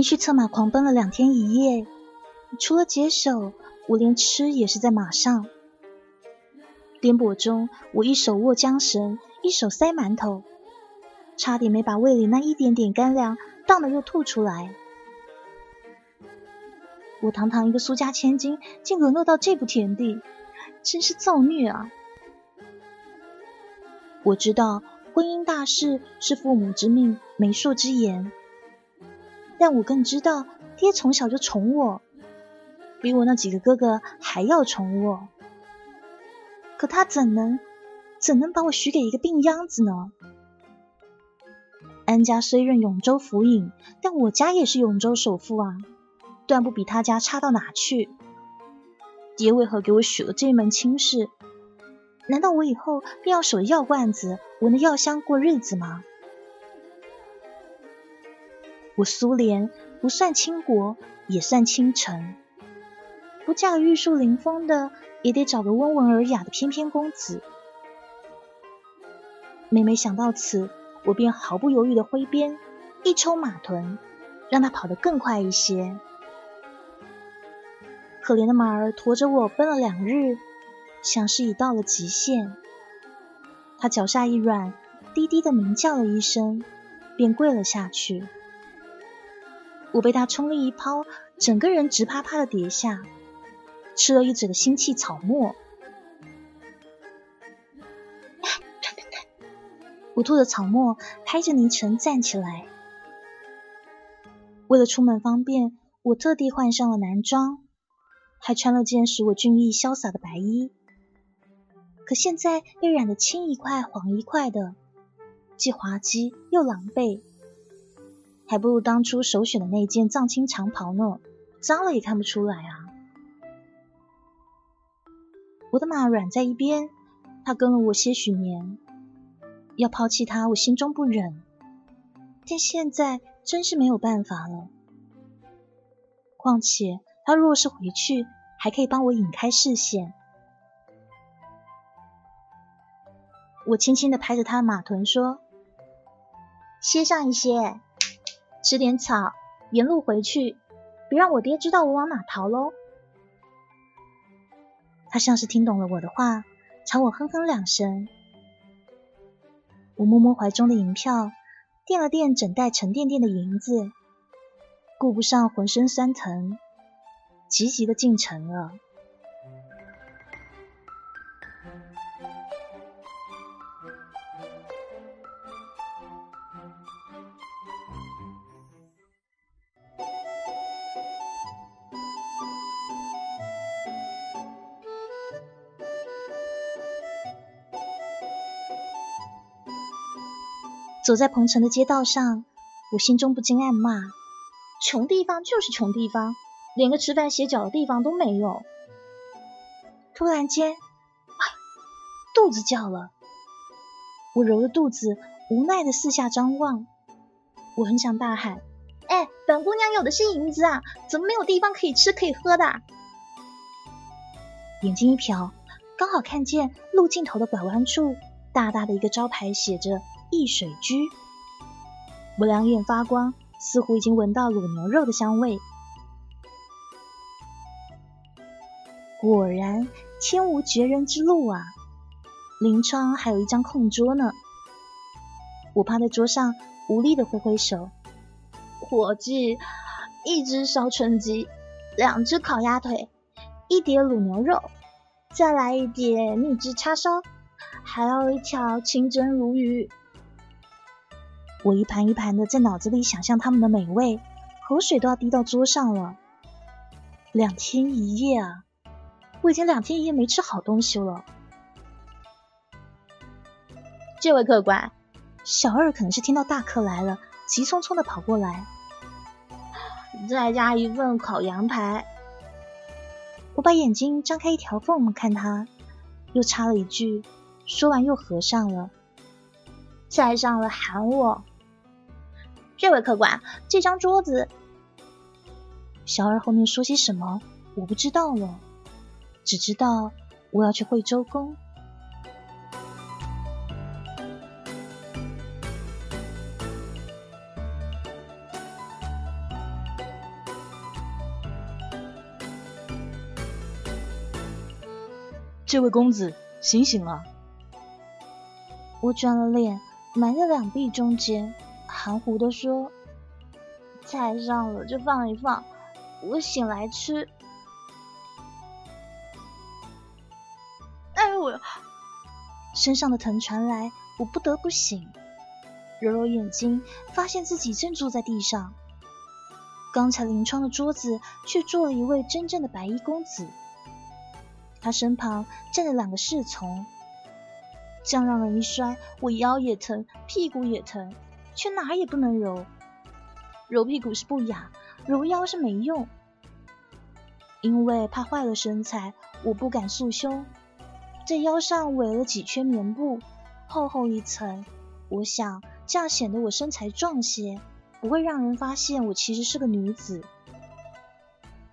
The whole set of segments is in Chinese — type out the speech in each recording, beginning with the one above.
连续策马狂奔了两天一夜，除了解手，我连吃也是在马上。颠簸中，我一手握缰绳，一手塞馒头，差点没把胃里那一点点干粮荡的又吐出来。我堂堂一个苏家千金，竟沦落到这步田地，真是造孽啊！我知道婚姻大事是父母之命，媒妁之言。但我更知道，爹从小就宠我，比我那几个哥哥还要宠我。可他怎能怎能把我许给一个病秧子呢？安家虽任永州府尹，但我家也是永州首富啊，断不比他家差到哪去。爹为何给我许了这门亲事？难道我以后便要守着药罐子，闻着药香过日子吗？我苏联不算倾国，也算倾城。不嫁玉树临风的，也得找个温文尔雅的翩翩公子。每每想到此，我便毫不犹豫的挥鞭一抽马臀，让他跑得更快一些。可怜的马儿驮着我奔了两日，想是已到了极限。他脚下一软，低低的鸣叫了一声，便跪了下去。我被他冲力一抛，整个人直啪啪的跌下，吃了一嘴的腥气草沫。我吐着草沫，拍着泥尘站起来。为了出门方便，我特地换上了男装，还穿了件使我俊逸潇洒的白衣。可现在又染得青一块黄一块的，既滑稽又狼狈。还不如当初首选的那件藏青长袍呢，脏了也看不出来啊。我的马软在一边，他跟了我些许年，要抛弃他，我心中不忍，但现在真是没有办法了。况且他若是回去，还可以帮我引开视线。我轻轻的拍着他的马臀说：“歇上一些。”吃点草，沿路回去，别让我爹知道我往哪逃喽。他像是听懂了我的话，朝我哼哼两声。我摸摸怀中的银票，垫了垫整袋沉甸甸的银子，顾不上浑身酸疼，急急的进城了。走在彭城的街道上，我心中不禁暗骂：穷地方就是穷地方，连个吃饭歇脚的地方都没有。突然间，肚子叫了。我揉着肚子，无奈的四下张望。我很想大喊：“哎，本姑娘有的是银子啊，怎么没有地方可以吃可以喝的？”眼睛一瞟，刚好看见路尽头的拐弯处，大大的一个招牌写着。易水居，我两眼发光，似乎已经闻到卤牛肉的香味。果然，天无绝人之路啊！临窗还有一张空桌呢。我趴在桌上，无力的挥挥手。伙计，一只烧春鸡，两只烤鸭腿，一碟卤牛肉，再来一碟蜜汁叉烧，还要一条清蒸鲈鱼。我一盘一盘的在脑子里想象他们的美味，口水都要滴到桌上了。两天一夜啊，我已经两天一夜没吃好东西了。这位客官，小二可能是听到大客来了，急匆匆的跑过来，再加一份烤羊排。我把眼睛张开一条缝看他，又插了一句，说完又合上了。再上了喊我，这位客官，这张桌子。小二后面说些什么，我不知道了，只知道我要去惠州宫。这位公子，醒醒啊！我转了脸，埋在两臂中间，含糊的说：“菜上了就放一放，我醒来吃。”哎呦我，身上的疼传来，我不得不醒，揉揉眼睛，发现自己正坐在地上。刚才临窗的桌子，却坐了一位真正的白衣公子。他身旁站着两个侍从，这样让人一摔，我腰也疼，屁股也疼，却哪也不能揉。揉屁股是不雅，揉腰是没用。因为怕坏了身材，我不敢束胸，在腰上围了几圈棉布，厚厚一层。我想这样显得我身材壮些，不会让人发现我其实是个女子。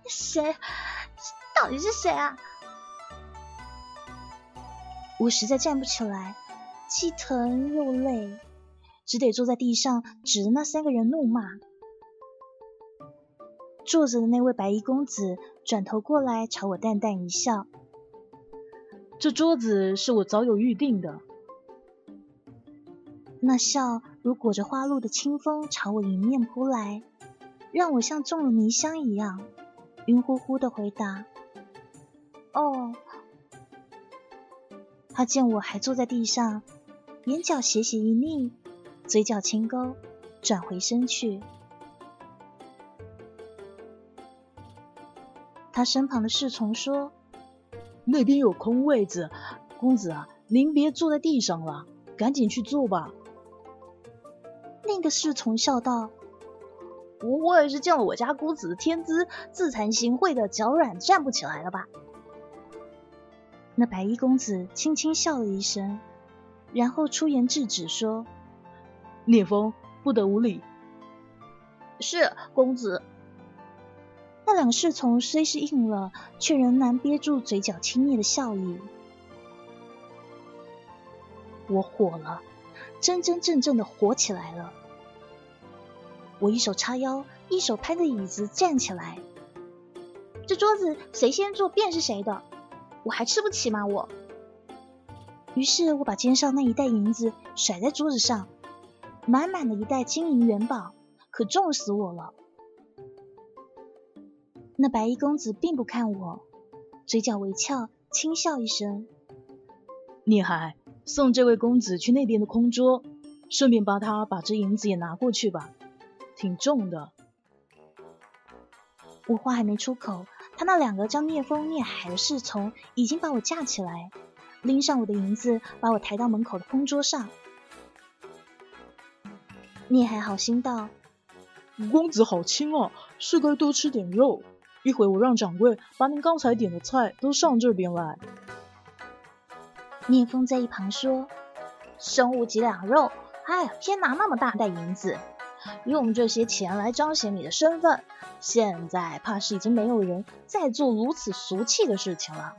谁？到底是谁啊？我实在站不起来，既疼又累，只得坐在地上，指着那三个人怒骂。坐着的那位白衣公子转头过来，朝我淡淡一笑：“这桌子是我早有预定的。”那笑如裹着花露的清风朝我迎面扑来，让我像中了迷香一样，晕乎乎的回答：“哦。”他见我还坐在地上，眼角斜斜一睨，嘴角轻勾，转回身去。他身旁的侍从说：“那边有空位子，公子啊，您别坐在地上了，赶紧去坐吧。”另一个侍从笑道：“我也是见了我家公子的天资，自惭形秽的脚软，站不起来了吧？”那白衣公子轻轻笑了一声，然后出言制止说：“聂风，不得无礼。”是公子。那两侍从虽是应了，却仍难憋住嘴角轻蔑的笑意。我火了，真真正正的火起来了。我一手叉腰，一手拍着椅子站起来。这桌子谁先坐便是谁的。我还吃不起吗？我。于是我把肩上那一袋银子甩在桌子上，满满的一袋金银元宝，可重死我了。那白衣公子并不看我，嘴角微翘，轻笑一声：“聂海，送这位公子去那边的空桌，顺便帮他把这银子也拿过去吧，挺重的。”我话还没出口。他那两个叫聂风、聂海的侍从已经把我架起来，拎上我的银子，把我抬到门口的空桌上。聂海好心道：“公子好轻啊，是该多吃点肉。一会我让掌柜把您刚才点的菜都上这边来。”聂风在一旁说：“生无几两肉，哎，偏拿那么大袋银子，用这些钱来彰显你的身份。”现在怕是已经没有人再做如此俗气的事情了。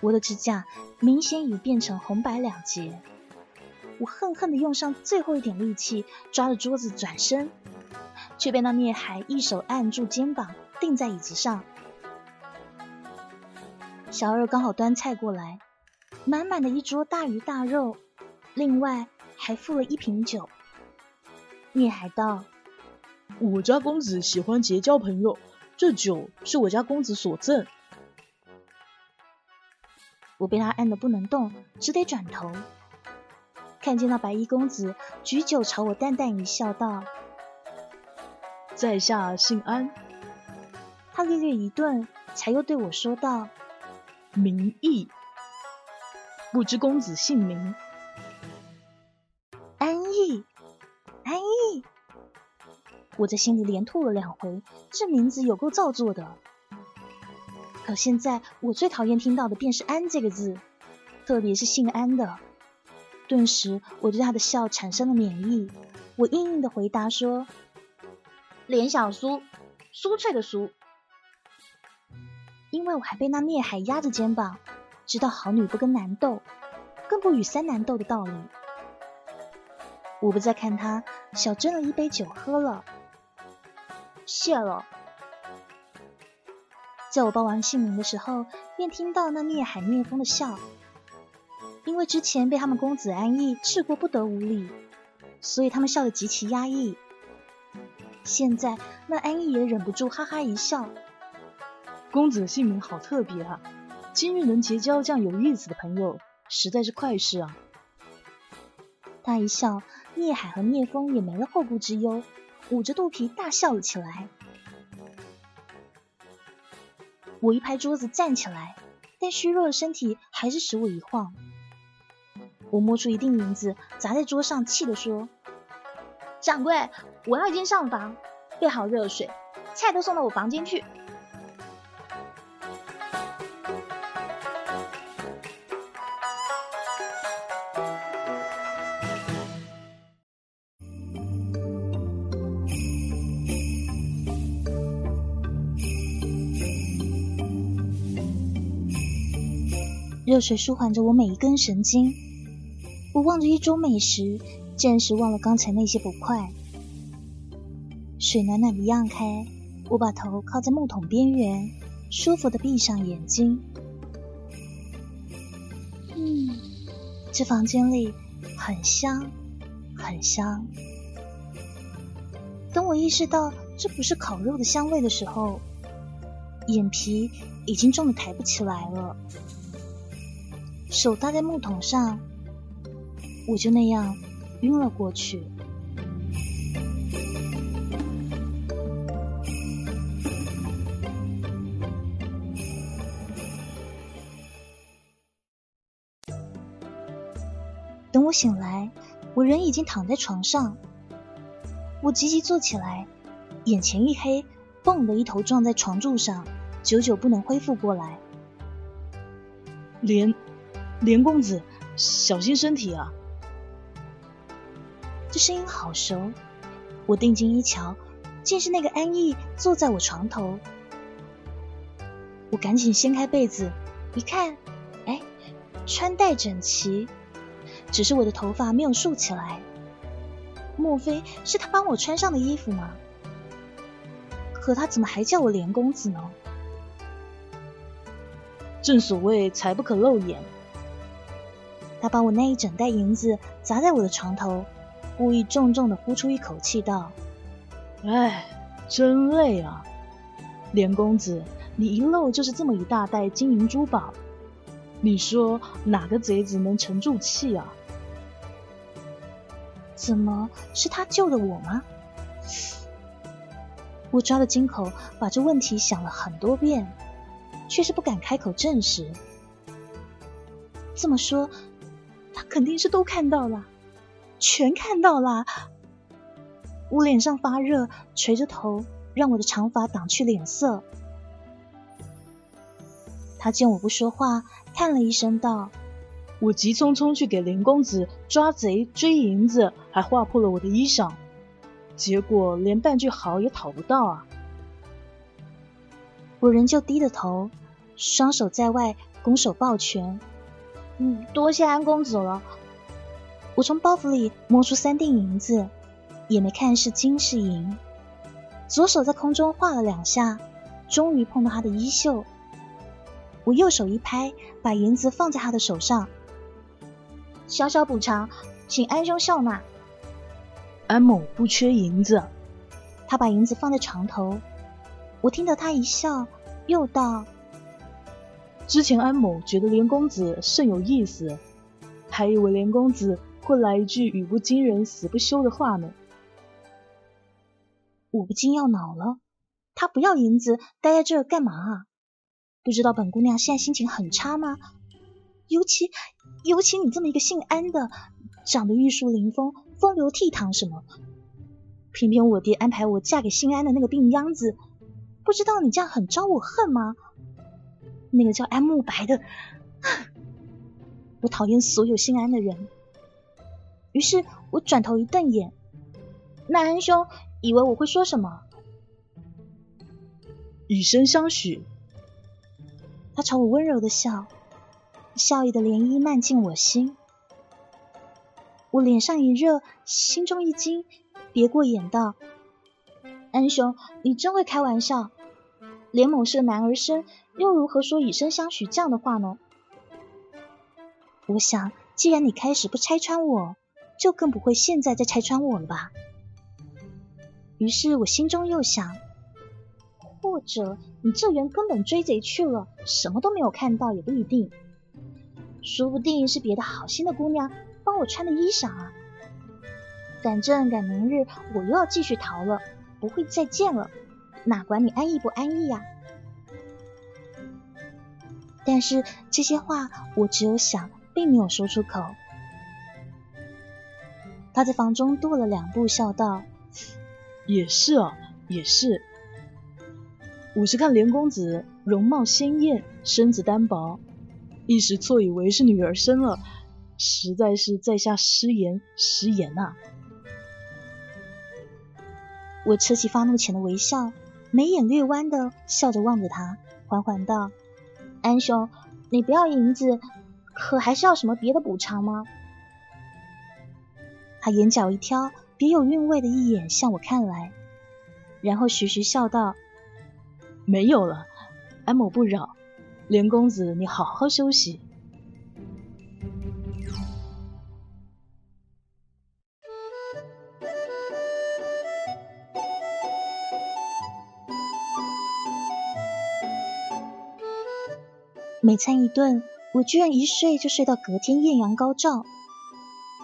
我的指甲明显已变成红白两截，我恨恨的用上最后一点力气抓着桌子转身，却被那孽海一手按住肩膀，定在椅子上。小二刚好端菜过来，满满的一桌大鱼大肉，另外还附了一瓶酒。孽海道。我家公子喜欢结交朋友，这酒是我家公子所赠。我被他按得不能动，只得转头，看见那白衣公子举酒朝我淡淡一笑，道：“在下姓安。”他略略一顿，才又对我说道：“名义。”不知公子姓名。安逸，安逸，我在心里连吐了两回，这名字有够造作的。可现在我最讨厌听到的便是“安”这个字，特别是姓安的。顿时，我对他的笑产生了免疫。我硬硬的回答说：“连小苏，酥脆的酥。”因为我还被那孽海压着肩膀，知道好女不跟男斗，更不与三男斗的道理。我不再看他，小斟了一杯酒喝了。谢了。在我报完姓名的时候，便听到那孽海聂风的笑。因为之前被他们公子安逸治过不得无礼，所以他们笑得极其压抑。现在那安逸也忍不住哈哈一笑。公子的姓名好特别啊！今日能结交这样有意思的朋友，实在是快事啊！他一笑，聂海和聂风也没了后顾之忧，捂着肚皮大笑了起来。我一拍桌子站起来，但虚弱的身体还是使我一晃。我摸出一锭银子砸在桌上，气地说：“掌柜，我要一间上房，备好热水，菜都送到我房间去。”热水舒缓着我每一根神经，我望着一桌美食，暂时忘了刚才那些不快。水暖暖的漾开，我把头靠在木桶边缘，舒服的闭上眼睛。嗯，这房间里很香，很香。等我意识到这不是烤肉的香味的时候，眼皮已经重的抬不起来了。手搭在木桶上，我就那样晕了过去。等我醒来，我人已经躺在床上。我急急坐起来，眼前一黑，蹦的一头撞在床柱上，久久不能恢复过来。连。连公子，小心身体啊！这声音好熟，我定睛一瞧，竟是那个安逸坐在我床头。我赶紧掀开被子，一看，哎，穿戴整齐，只是我的头发没有竖起来。莫非是他帮我穿上的衣服吗？可他怎么还叫我连公子呢？正所谓财不可露眼。他把我那一整袋银子砸在我的床头，故意重重的呼出一口气，道：“哎，真累啊！连公子，你一漏就是这么一大袋金银珠宝，你说哪个贼子能沉住气啊？怎么是他救的我吗？”我抓了金口，把这问题想了很多遍，却是不敢开口证实。这么说。他肯定是都看到了，全看到了。我脸上发热，垂着头，让我的长发挡去脸色。他见我不说话，叹了一声道：“我急匆匆去给林公子抓贼追银子，还划破了我的衣裳，结果连半句好也讨不到啊！”我仍旧低着头，双手在外拱手抱拳。嗯，多谢安公子了。我从包袱里摸出三锭银子，也没看是金是银。左手在空中画了两下，终于碰到他的衣袖。我右手一拍，把银子放在他的手上。小小补偿，请安兄笑纳。安某不缺银子。他把银子放在床头。我听得他一笑，又道。之前安某觉得连公子甚有意思，还以为连公子会来一句语不惊人死不休的话呢。我不禁要恼了，他不要银子，待在这儿干嘛啊？不知道本姑娘现在心情很差吗？尤其尤其你这么一个姓安的，长得玉树临风、风流倜傥什么，偏偏我爹安排我嫁给姓安的那个病秧子，不知道你这样很招我恨吗？那个叫安慕白的，我讨厌所有姓安的人。于是我转头一瞪眼，那安兄以为我会说什么？以身相许。他朝我温柔的笑，笑意的涟漪漫进我心。我脸上一热，心中一惊，别过眼道：“安兄，你真会开玩笑。连某是个男儿身，又如何说以身相许这样的话呢？”我想，既然你开始不拆穿我，就更不会现在再拆穿我了吧。于是我心中又想。或者你这人根本追贼去了，什么都没有看到也不一定，说不定是别的好心的姑娘帮我穿的衣裳啊。反正赶明日我又要继续逃了，不会再见了，哪管你安逸不安逸呀？但是这些话我只有想，并没有说出口。他在房中踱了两步，笑道：“也是啊，也是。”我是看连公子容貌鲜艳，身子单薄，一时错以为是女儿身了，实在是在下失言失言啊！我扯起发怒前的微笑，眉眼略弯的笑着望着他，缓缓道：“安兄，你不要银子，可还是要什么别的补偿吗？”他眼角一挑，别有韵味的一眼向我看来，然后徐徐笑道。没有了，安某不扰。连公子，你好好休息。每餐一顿，我居然一睡就睡到隔天艳阳高照。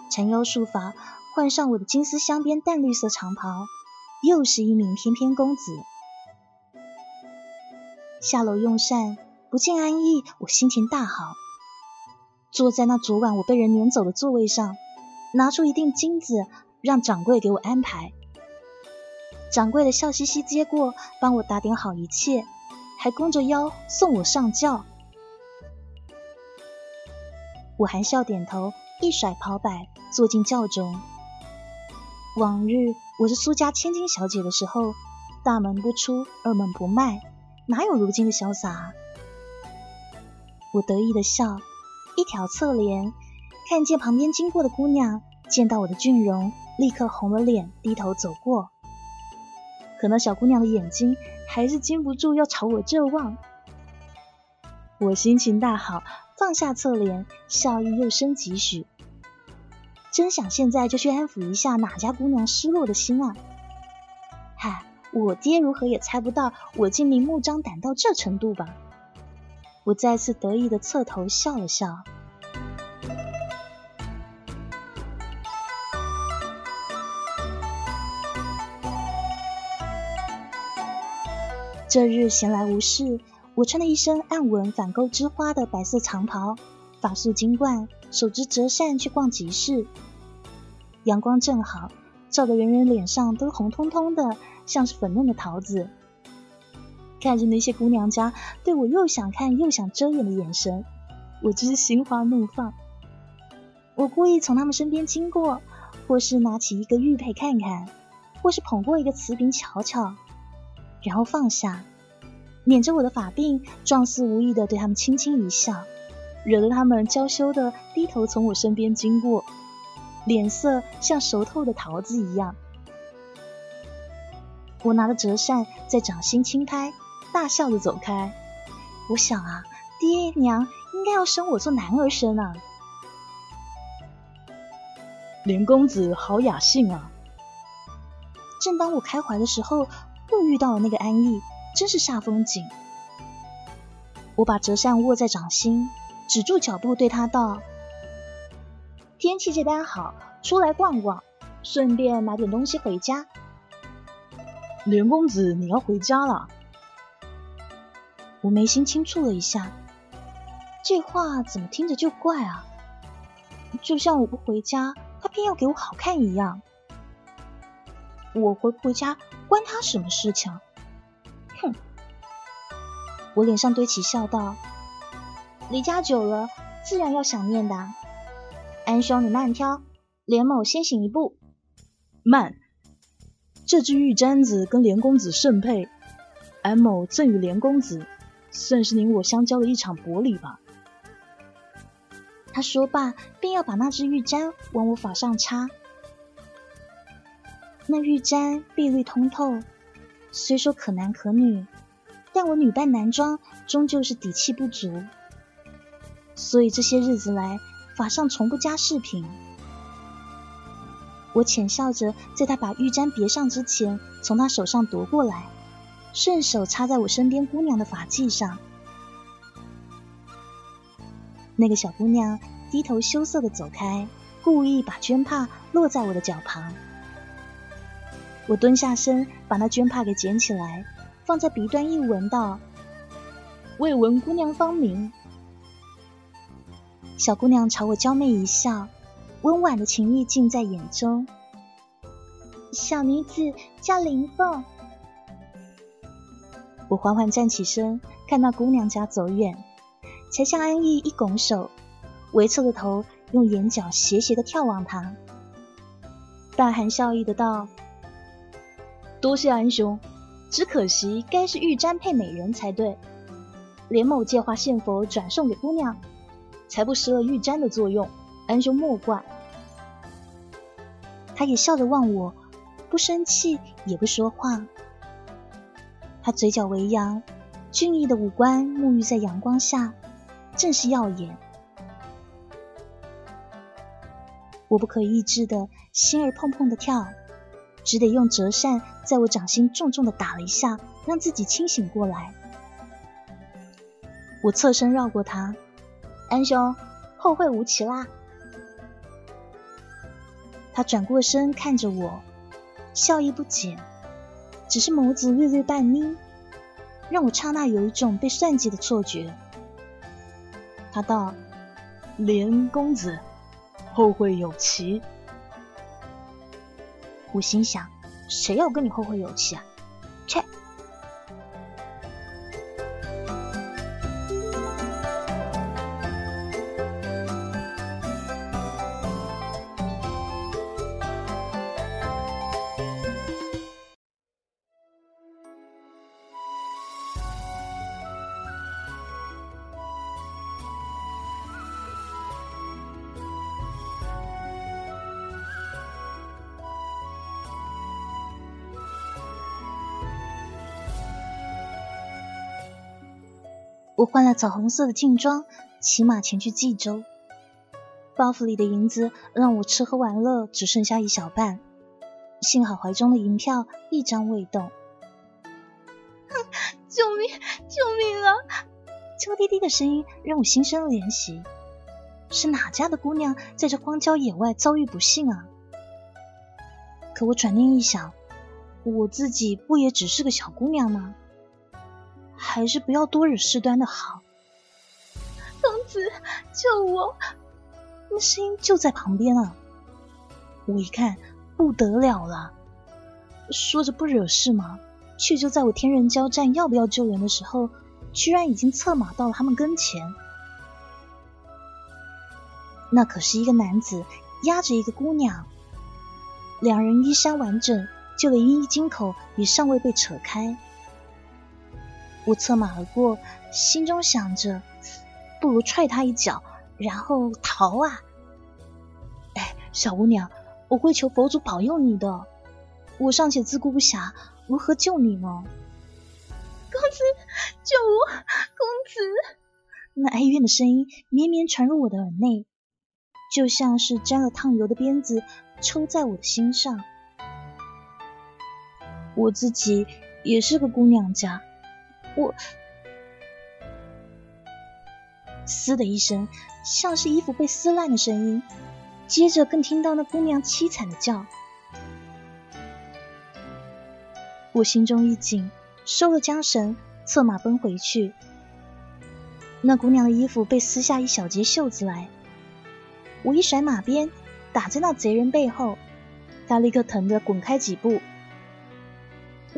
缠腰束发，换上我的金丝镶边淡绿色长袍，又是一名翩翩公子。下楼用膳，不见安逸，我心情大好。坐在那昨晚我被人撵走的座位上，拿出一锭金子，让掌柜给我安排。掌柜的笑嘻嘻接过，帮我打点好一切，还弓着腰送我上轿。我含笑点头，一甩袍摆，坐进轿中。往日我是苏家千金小姐的时候，大门不出，二门不迈。哪有如今的潇洒？我得意的笑，一挑侧脸，看见旁边经过的姑娘，见到我的俊容，立刻红了脸，低头走过。可那小姑娘的眼睛还是禁不住要朝我这望。我心情大好，放下侧脸，笑意又生几许。真想现在就去安抚一下哪家姑娘失落的心啊！嗨。我爹如何也猜不到我竟明目张胆到这程度吧？我再次得意的侧头笑了笑。这日闲来无事，我穿了一身暗纹反钩织花的白色长袍，发束金冠，手执折扇去逛集市。阳光正好，照得人人脸上都红彤彤的。像是粉嫩的桃子，看着那些姑娘家对我又想看又想遮掩的眼神，我真是心花怒放。我故意从他们身边经过，或是拿起一个玉佩看看，或是捧过一个瓷瓶瞧瞧，然后放下，捻着我的发鬓，状似无意的对他们轻轻一笑，惹得他们娇羞的低头从我身边经过，脸色像熟透的桃子一样。我拿着折扇在掌心轻拍，大笑着走开。我想啊，爹娘应该要生我做男儿身啊。林公子好雅兴啊！正当我开怀的时候，又遇到了那个安逸，真是煞风景。我把折扇握在掌心，止住脚步，对他道：“天气这般好，出来逛逛，顺便买点东西回家。”连公子，你要回家了。我眉心轻蹙了一下，这话怎么听着就怪啊？就像我不回家，他偏要给我好看一样。我回不回家关他什么事情？哼！我脸上堆起笑道：“离家久了，自然要想念的。安兄，你慢挑，连某先行一步。慢！这只玉簪子跟连公子甚配，安某赠与连公子，算是您我相交的一场薄礼吧。”他说罢，便要把那只玉簪往我法上插。那玉簪碧绿通透，虽说可男可女，但我女扮男装终究是底气不足，所以这些日子来法上从不加饰品。我浅笑着，在他把玉簪别上之前，从他手上夺过来，顺手插在我身边姑娘的发髻上。那个小姑娘低头羞涩的走开，故意把绢帕落在我的脚旁。我蹲下身，把那绢帕给捡起来，放在鼻端一闻，道：“未闻姑娘芳名。”小姑娘朝我娇媚一笑，温婉的情意尽在眼中。小女子叫林凤。我缓缓站起身，看到姑娘家走远，才向安逸一拱手，微侧着头，用眼角斜斜的眺望她，大含笑意的道。多谢安兄，只可惜该是玉簪配美人才对。连某借花献佛，转送给姑娘，才不失了玉簪的作用。安兄莫怪。他也笑着望我，不生气也不说话。他嘴角微扬，俊逸的五官沐浴在阳光下，正是耀眼。我不可抑制的心儿砰砰的跳。只得用折扇在我掌心重重的打了一下，让自己清醒过来。我侧身绕过他，安兄，后会无期啦。他转过身看着我，笑意不减，只是眸子略略半眯，让我刹那有一种被算计的错觉。他道：“连公子，后会有期。”我心想，谁要跟你后会有期啊？切！我换了枣红色的劲装，骑马前去冀州。包袱里的银子让我吃喝玩乐只剩下一小半，幸好怀中的银票一张未动。救命！救命啊！娇滴滴的声音让我心生怜惜。是哪家的姑娘在这荒郊野外遭遇不幸啊？可我转念一想，我自己不也只是个小姑娘吗？还是不要多惹事端的好。公子，救我！那声音就在旁边啊！我一看，不得了了。说着不惹事吗？却就在我天人交战要不要救人的时候，居然已经策马到了他们跟前。那可是一个男子压着一个姑娘，两人衣衫完整，就连衣襟口也尚未被扯开。我策马而过，心中想着，不如踹他一脚，然后逃啊！哎，小姑娘，我会求佛祖保佑你的。我尚且自顾不暇，如何救你呢？公子，救我！公子！那哀怨的声音绵绵传入我的耳内，就像是沾了烫油的鞭子抽在我的心上。我自己也是个姑娘家。我，嘶的一声，像是衣服被撕烂的声音，接着更听到那姑娘凄惨的叫。我心中一紧，收了缰绳，策马奔回去。那姑娘的衣服被撕下一小截袖子来，我一甩马鞭，打在那贼人背后，他立刻疼得滚开几步。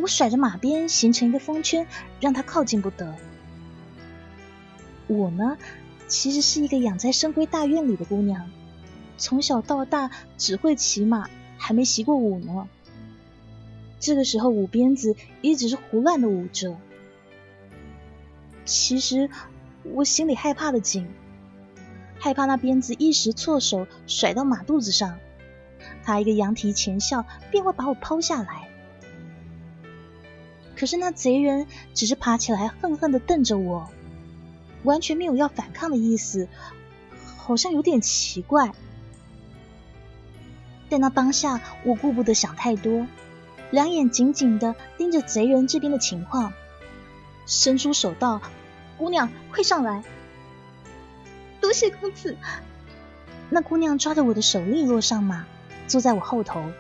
我甩着马鞭，形成一个风圈，让他靠近不得。我呢，其实是一个养在深闺大院里的姑娘，从小到大只会骑马，还没习过舞呢。这个时候舞鞭子一直是胡乱的舞着。其实我心里害怕的紧，害怕那鞭子一时错手甩到马肚子上，他一个羊蹄前笑便会把我抛下来。可是那贼人只是爬起来恨恨的瞪着我，完全没有要反抗的意思，好像有点奇怪。在那当下，我顾不得想太多，两眼紧紧的盯着贼人这边的情况，伸出手道。姑娘，快上来！多谢公子。那姑娘抓着我的手，利落上马，坐在我后头。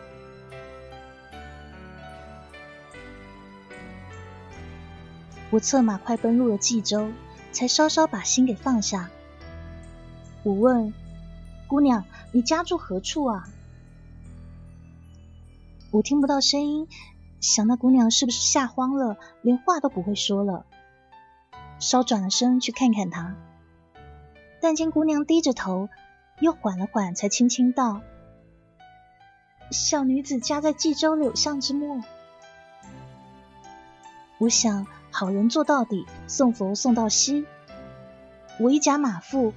我策马快奔入了冀州，才稍稍把心给放下。我问姑娘：“你家住何处啊？”我听不到声音，想那姑娘是不是吓慌了，连话都不会说了。稍转了身去看看她，但见姑娘低着头，又缓了缓，才轻轻道：“小女子家在冀州柳巷之末。”我想好人做到底，送佛送到西。我一夹马腹，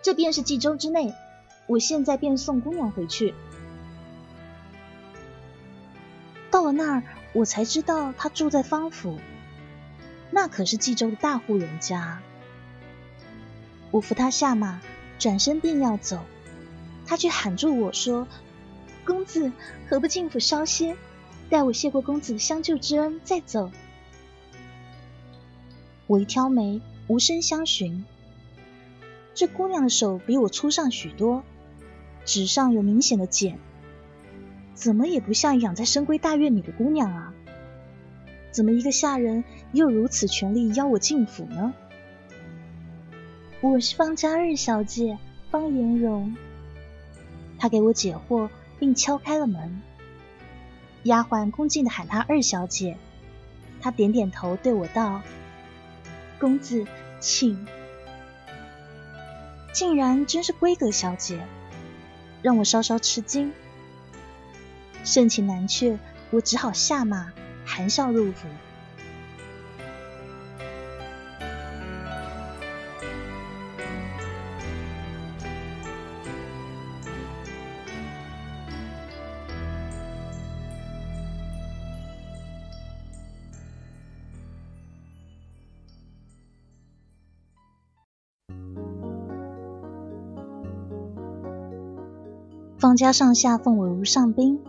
这便是冀州之内。我现在便送姑娘回去。到了那儿，我才知道她住在方府。那可是冀州的大户人家。我扶他下马，转身便要走，他却喊住我说：“公子何不进府稍歇，待我谢过公子相救之恩再走。”我一挑眉，无声相询。这姑娘的手比我粗上许多，指上有明显的茧，怎么也不像养在深闺大院里的姑娘啊。怎么一个下人又如此权力邀我进府呢？我是方家二小姐方颜容。他给我解惑，并敲开了门。丫鬟恭敬的喊她二小姐，她点点头，对我道：“公子，请。”竟然真是闺阁小姐，让我稍稍吃惊。盛情难却，我只好下马。含笑入府。家上下奉我如上宾，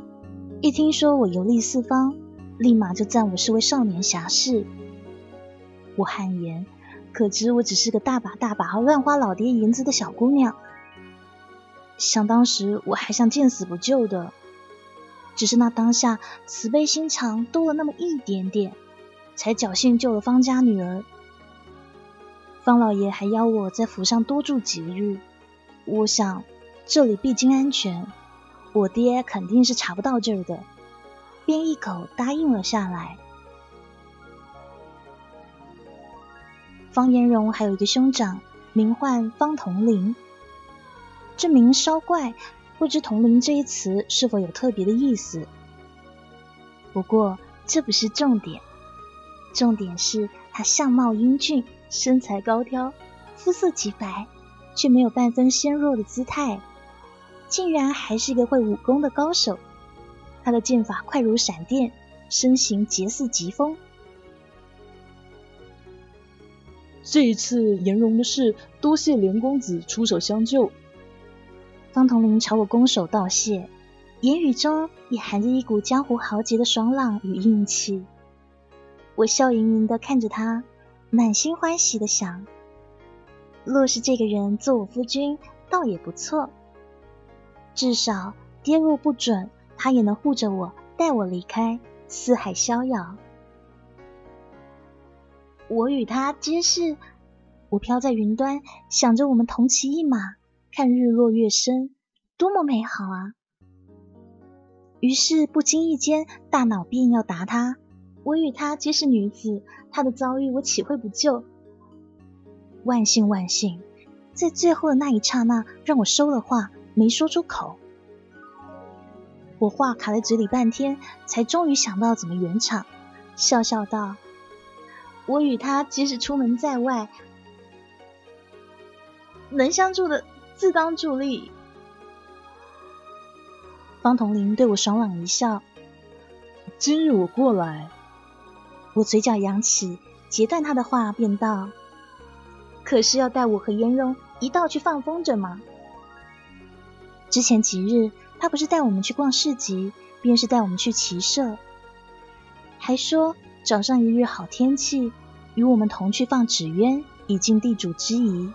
一听说我游历四方。立马就赞我是位少年侠士。我汗颜，可知我只是个大把大把乱花老爹银子的小姑娘。想当时我还想见死不救的，只是那当下慈悲心肠多了那么一点点，才侥幸救了方家女儿。方老爷还邀我在府上多住几日，我想这里毕竟安全，我爹肯定是查不到这儿的。便一口答应了下来。方延荣还有一个兄长，名唤方同龄。这名稍怪，不知“同龄”这一词是否有特别的意思。不过这不是重点，重点是他相貌英俊，身材高挑，肤色极白，却没有半分纤弱的姿态，竟然还是一个会武功的高手。他的剑法快如闪电，身形捷似疾风。这一次颜容的事，多谢连公子出手相救。方统领朝我拱手道谢，言语中也含着一股江湖豪杰的爽朗与硬气。我笑盈盈的看着他，满心欢喜的想：若是这个人做我夫君，倒也不错。至少跌落不准。他也能护着我，带我离开四海逍遥。我与他皆是，我飘在云端，想着我们同骑一马，看日落月升，多么美好啊！于是不经意间，大脑便要答他：我与她皆是女子，她的遭遇我岂会不救？万幸万幸，在最后的那一刹那，让我收了话，没说出口。我话卡在嘴里半天，才终于想到怎么圆场，笑笑道：“我与他即使出门在外，能相助的自当助力。”方同林对我爽朗一笑：“今日我过来。”我嘴角扬起，截断他的话，便道：“可是要带我和颜容一道去放风筝吗？之前几日。”他不是带我们去逛市集，便是带我们去骑射，还说早上一日好天气，与我们同去放纸鸢，以尽地主之谊。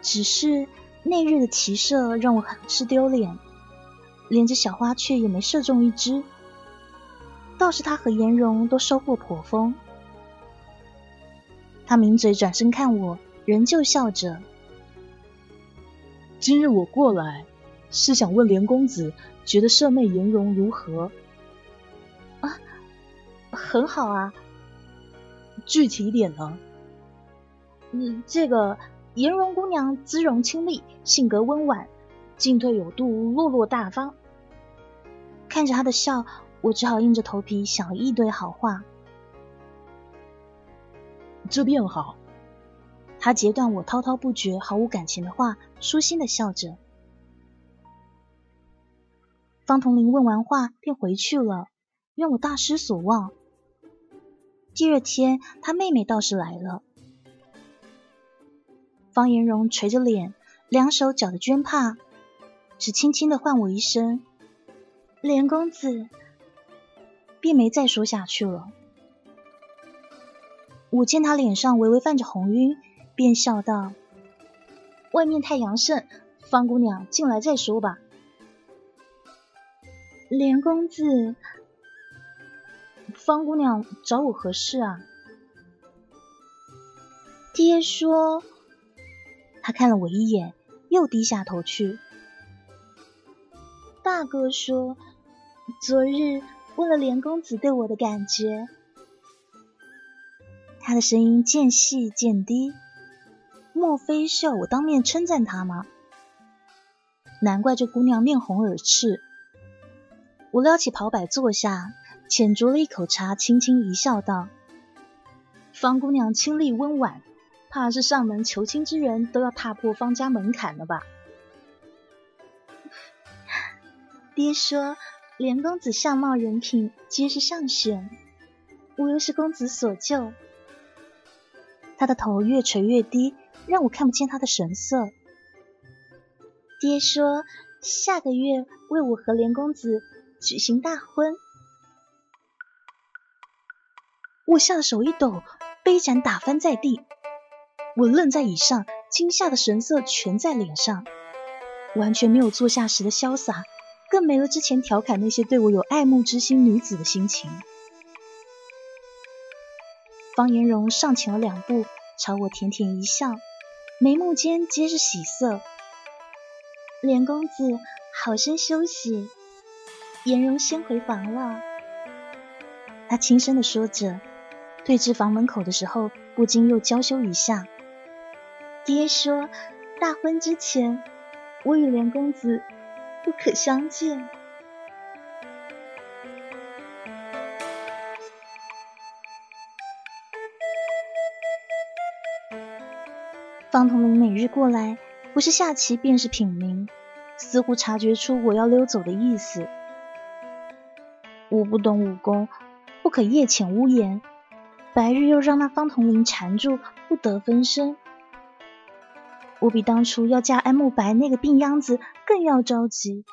只是那日的骑射让我很是丢脸，连只小花雀也没射中一只。倒是他和颜容都收获颇丰。他抿嘴转身看我，仍旧笑着。今日我过来。是想问连公子，觉得舍妹颜容如何？啊，很好啊。具体点呢？嗯，这个颜容姑娘姿容清丽，性格温婉，进退有度，落落大方。看着她的笑，我只好硬着头皮想了一堆好话。这便好。他截断我滔滔不绝、毫无感情的话，舒心的笑着。方同林问完话便回去了，让我大失所望。第二天，他妹妹倒是来了。方颜容垂着脸，两手绞着绢帕，只轻轻的唤我一声“连公子”，便没再说下去了。我见他脸上微微泛着红晕，便笑道：“外面太阳盛，方姑娘进来再说吧。”连公子，方姑娘找我何事啊？爹说，他看了我一眼，又低下头去。大哥说，昨日问了连公子对我的感觉。他的声音渐细渐低，莫非是要我当面称赞他吗？难怪这姑娘面红耳赤。我撩起袍摆坐下，浅酌了一口茶，轻轻一笑，道：“方姑娘清丽温婉，怕是上门求亲之人都要踏破方家门槛了吧？”爹说：“连公子相貌人品皆是上选，我又是公子所救。”他的头越垂越低，让我看不见他的神色。爹说：“下个月为我和连公子。”举行大婚，我吓得手一抖，杯盏打翻在地。我愣在椅上，惊吓的神色全在脸上，完全没有坐下时的潇洒，更没了之前调侃那些对我有爱慕之心女子的心情。方颜容上前了两步，朝我甜甜一笑，眉目间皆是喜色。连公子，好生休息。颜容先回房了，他轻声的说着，退至房门口的时候，不禁又娇羞一下。爹说，大婚之前，我与连公子不可相见。方同林每日过来，不是下棋便是品茗，似乎察觉出我要溜走的意思。我不懂武功，不可夜潜屋檐，白日又让那方同林缠住，不得分身。我比当初要嫁安慕白那个病秧子更要着急。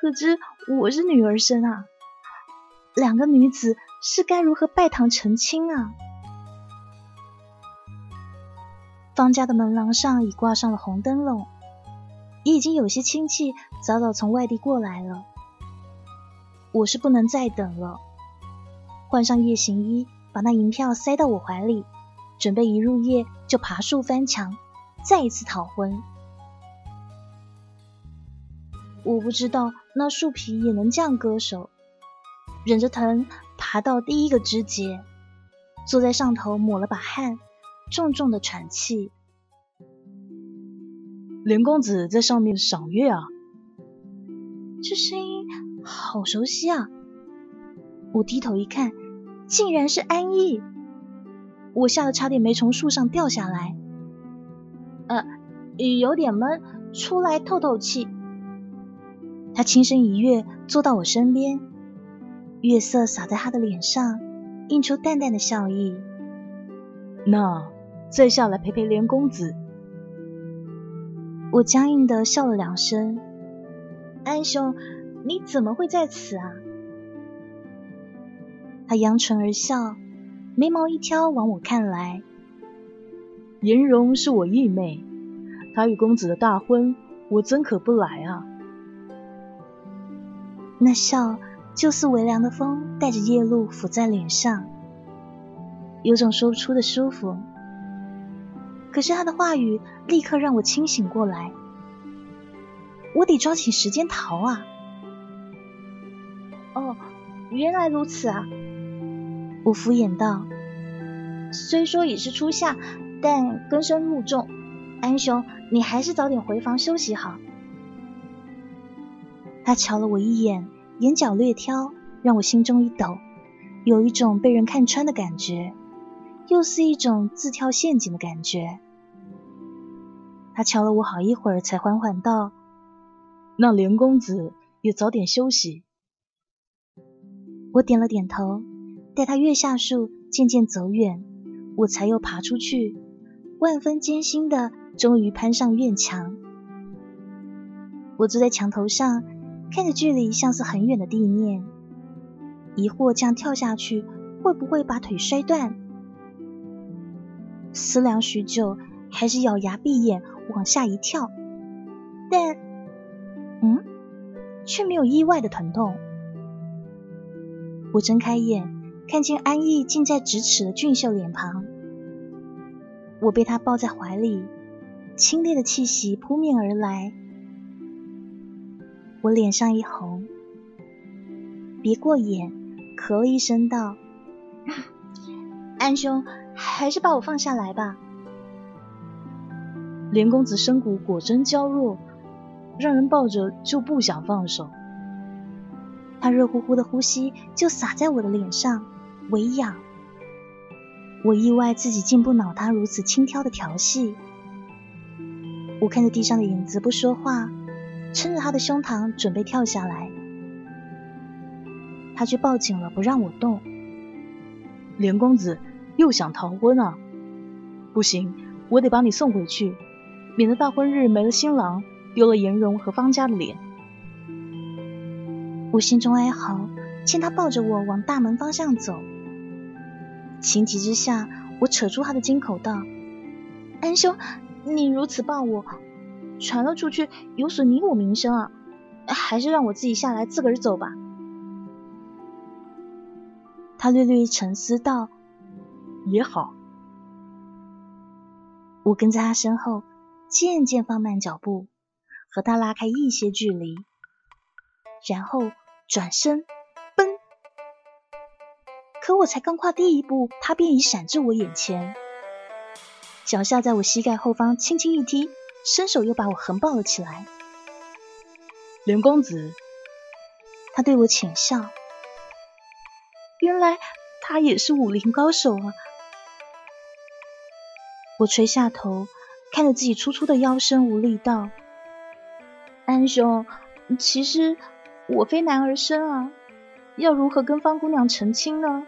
可知我是女儿身啊，两个女子是该如何拜堂成亲啊？方家的门廊上已挂上了红灯笼，也已经有些亲戚早早从外地过来了。我是不能再等了，换上夜行衣，把那银票塞到我怀里，准备一入夜就爬树翻墙，再一次逃婚。我不知道那树皮也能这样割手，忍着疼爬到第一个枝节，坐在上头抹了把汗，重重的喘气。林公子在上面赏月啊！这声音好熟悉啊！我低头一看，竟然是安逸。我吓得差点没从树上掉下来。呃，有点闷，出来透透气。他轻声一跃，坐到我身边，月色洒在他的脸上，映出淡淡的笑意。那再下来陪陪连公子。我僵硬的笑了两声。安兄，你怎么会在此啊？他扬唇而笑，眉毛一挑，往我看来。颜容是我义妹，她与公子的大婚，我怎可不来啊？那笑就似微凉的风，带着夜露拂在脸上，有种说不出的舒服。可是他的话语立刻让我清醒过来，我得抓紧时间逃啊！哦，原来如此啊！我敷衍道：“虽说已是初夏，但根深木重，安兄，你还是早点回房休息好。”他瞧了我一眼，眼角略挑，让我心中一抖，有一种被人看穿的感觉，又是一种自跳陷阱的感觉。他瞧了我好一会儿，才缓缓道：“那连公子也早点休息。”我点了点头，待他跃下树，渐渐走远，我才又爬出去，万分艰辛的，终于攀上院墙。我坐在墙头上。看着距离像是很远的地面，疑惑这样跳下去会不会把腿摔断？思量许久，还是咬牙闭眼往下一跳，但，嗯，却没有意外的疼痛。我睁开眼，看见安逸近在咫尺的俊秀脸庞，我被他抱在怀里，清冽的气息扑面而来。我脸上一红，别过眼，咳了一声道：“ 安兄，还是把我放下来吧。”连公子身骨果真娇弱，让人抱着就不想放手。他热乎乎的呼吸就洒在我的脸上，微痒。我意外自己竟不恼他如此轻佻的调戏。我看着地上的影子，不说话。撑着他的胸膛准备跳下来，他却抱紧了不让我动。连公子又想逃婚啊？不行，我得把你送回去，免得大婚日没了新郎，丢了颜容和方家的脸。我心中哀嚎，见他抱着我往大门方向走。情急之下，我扯住他的金口道：“安兄，你如此抱我。”传了出去，有损你我名声啊！还是让我自己下来，自个儿走吧。他略略沉思道：“也好。”我跟在他身后，渐渐放慢脚步，和他拉开一些距离，然后转身奔。可我才刚跨第一步，他便已闪至我眼前，脚下在我膝盖后方轻轻一踢。伸手又把我横抱了起来。连公子，他对我浅笑。原来他也是武林高手啊！我垂下头，看着自己粗粗的腰身，无力道：“安兄，其实我非男儿身啊，要如何跟方姑娘成亲呢？”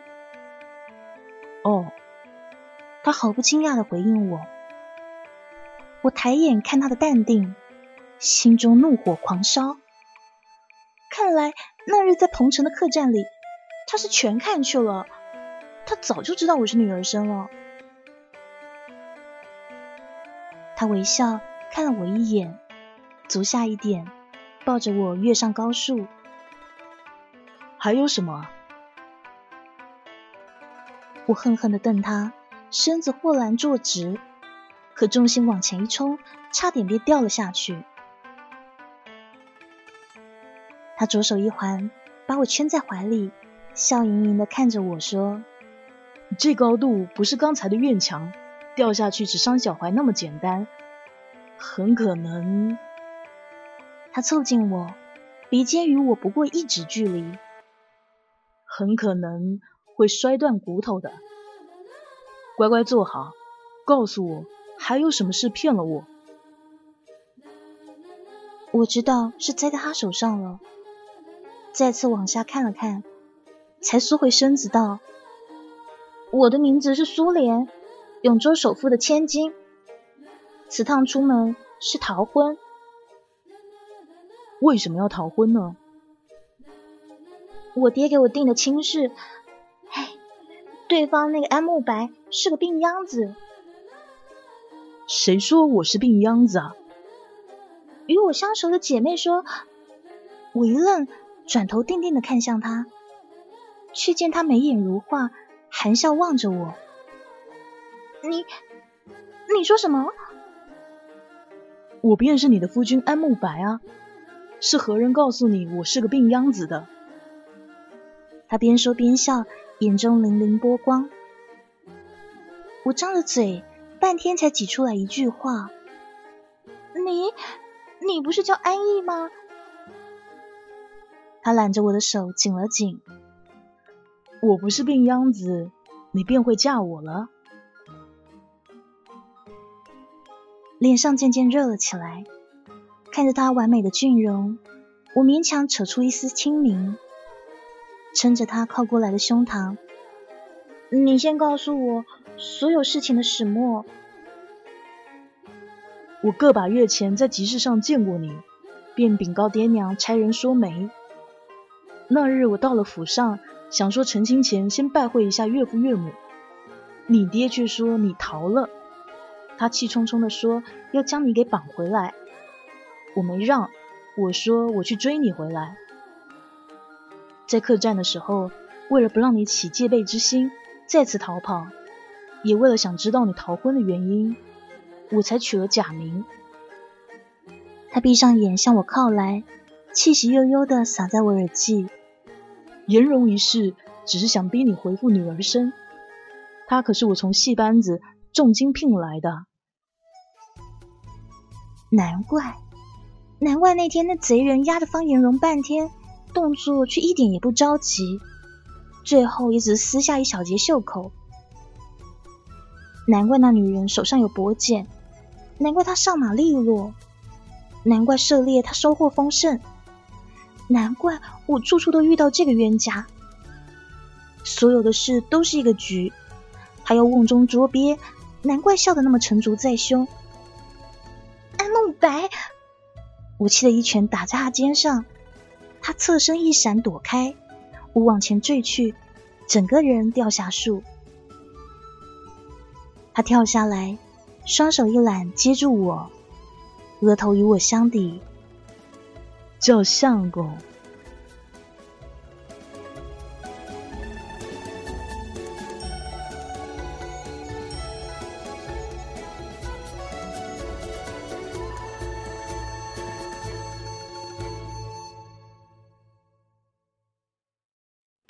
哦，他毫不惊讶的回应我。我抬眼看他的淡定，心中怒火狂烧。看来那日在彭城的客栈里，他是全看去了。他早就知道我是女儿身了。他微笑看了我一眼，足下一点，抱着我跃上高树。还有什么？我恨恨的瞪他，身子豁然坐直。可重心往前一冲，差点便掉了下去。他左手一环，把我圈在怀里，笑盈盈的看着我说：“这高度不是刚才的院墙，掉下去只伤脚踝那么简单，很可能……”他凑近我，鼻尖与我不过一指距离，很可能会摔断骨头的。乖乖坐好，告诉我还有什么事骗了我。我知道是栽在他手上了。再次往下看了看，才缩回身子道：“我的名字是苏莲，永州首富的千金。此趟出门是逃婚。为什么要逃婚呢？我爹给我定的亲事，哎，对方那个安慕白是个病秧子。谁说我是病秧子啊？与我相熟的姐妹说。我一愣。”转头定定的看向他，却见他眉眼如画，含笑望着我。你，你说什么？我便是你的夫君安慕白啊！是何人告诉你我是个病秧子的？他边说边笑，眼中粼粼波光。我张着嘴，半天才挤出来一句话：“你，你不是叫安逸吗？”他揽着我的手紧了紧。我不是病秧子，你便会嫁我了。脸上渐渐热了起来，看着他完美的俊容，我勉强扯出一丝清明，撑着他靠过来的胸膛。你先告诉我所有事情的始末。我个把月前在集市上见过你，便禀告爹娘差人说媒。那日我到了府上，想说成亲前先拜会一下岳父岳母，你爹却说你逃了，他气冲冲地说要将你给绑回来，我没让，我说我去追你回来。在客栈的时候，为了不让你起戒备之心，再次逃跑，也为了想知道你逃婚的原因，我才取了假名。他闭上眼向我靠来。气息悠悠的洒在我耳际，颜容一事只是想逼你回复女儿身，他可是我从戏班子重金聘来的。难怪，难怪那天那贼人压着方颜容半天，动作却一点也不着急，最后也只是撕下一小截袖口。难怪那女人手上有薄茧，难怪她上马利落，难怪狩猎她收获丰盛。难怪我处处都遇到这个冤家，所有的事都是一个局，还要瓮中捉鳖，难怪笑得那么沉着在胸。安慕白，我气的一拳打在他肩上，他侧身一闪躲开，我往前坠去，整个人掉下树。他跳下来，双手一揽接住我，额头与我相抵。叫相公。